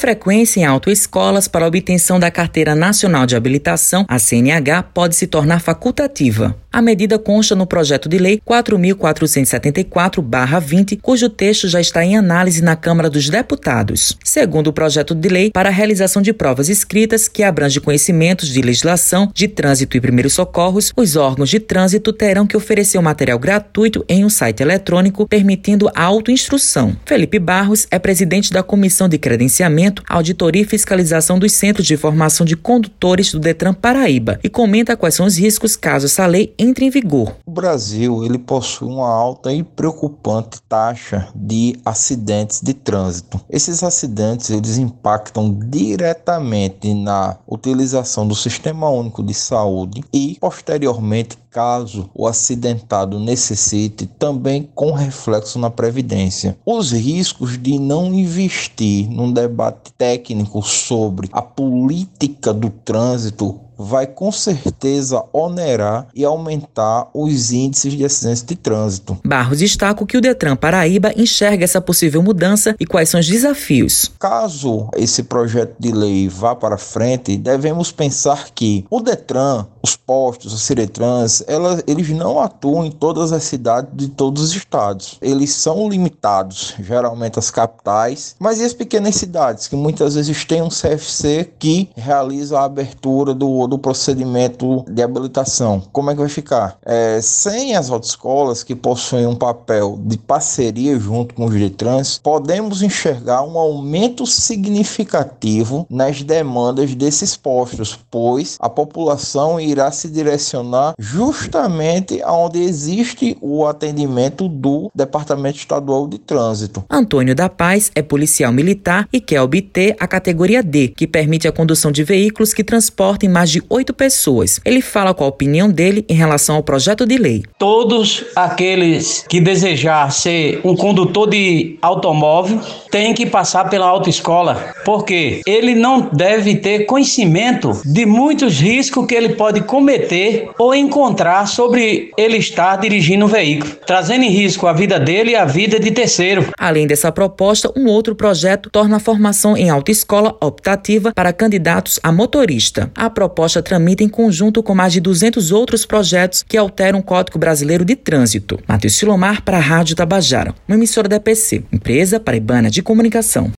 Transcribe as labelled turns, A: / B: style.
A: frequência em autoescolas para obtenção da Carteira Nacional de Habilitação, a CNH, pode se tornar facultativa. A medida consta no projeto de lei 4.474-20, cujo texto já está em análise na Câmara dos Deputados. Segundo o projeto de lei, para a realização de provas escritas que abrange conhecimentos de legislação, de trânsito e primeiros socorros, os órgãos de trânsito terão que oferecer o material gratuito em um site eletrônico, permitindo a autoinstrução. Felipe Barros é presidente da Comissão de Credenciamento, Auditoria e Fiscalização dos Centros de Formação de Condutores do Detran Paraíba e comenta quais são os riscos caso essa lei entre em vigor.
B: O Brasil ele possui uma alta e preocupante taxa de acidentes de trânsito. Esses acidentes eles impactam diretamente na utilização do Sistema Único de Saúde e posteriormente caso o acidentado necessite, também com reflexo na previdência. Os riscos de não investir num debate técnico sobre a política do trânsito vai com certeza onerar e aumentar os índices de acidentes de trânsito.
A: Barros destaca que o Detran Paraíba enxerga essa possível mudança e quais são os desafios.
B: Caso esse projeto de lei vá para frente, devemos pensar que o Detran, os postos, os Ciretrans, elas, eles não atuam em todas as cidades de todos os estados. Eles são limitados, geralmente as capitais, mas e as pequenas cidades, que muitas vezes têm um CFC que realiza a abertura do do procedimento de habilitação. Como é que vai ficar? É, sem as autoescolas que possuem um papel de parceria junto com os Detrans, podemos enxergar um aumento significativo nas demandas desses postos, pois a população irá se direcionar justamente aonde existe o atendimento do Departamento Estadual de Trânsito.
A: Antônio da Paz é policial militar e quer obter a categoria D, que permite a condução de veículos que transportem mais de de oito pessoas. Ele fala qual a opinião dele em relação ao projeto de lei.
C: Todos aqueles que desejar ser um condutor de automóvel têm que passar pela autoescola, porque ele não deve ter conhecimento de muitos riscos que ele pode cometer ou encontrar sobre ele estar dirigindo um veículo, trazendo em risco a vida dele e a vida de terceiro.
A: Além dessa proposta, um outro projeto torna a formação em autoescola optativa para candidatos a motorista. A proposta proposta tramita em conjunto com mais de 200 outros projetos que alteram o Código Brasileiro de Trânsito. Matheus Silomar para a Rádio Tabajara, uma emissora da EPC, empresa paraibana de comunicação.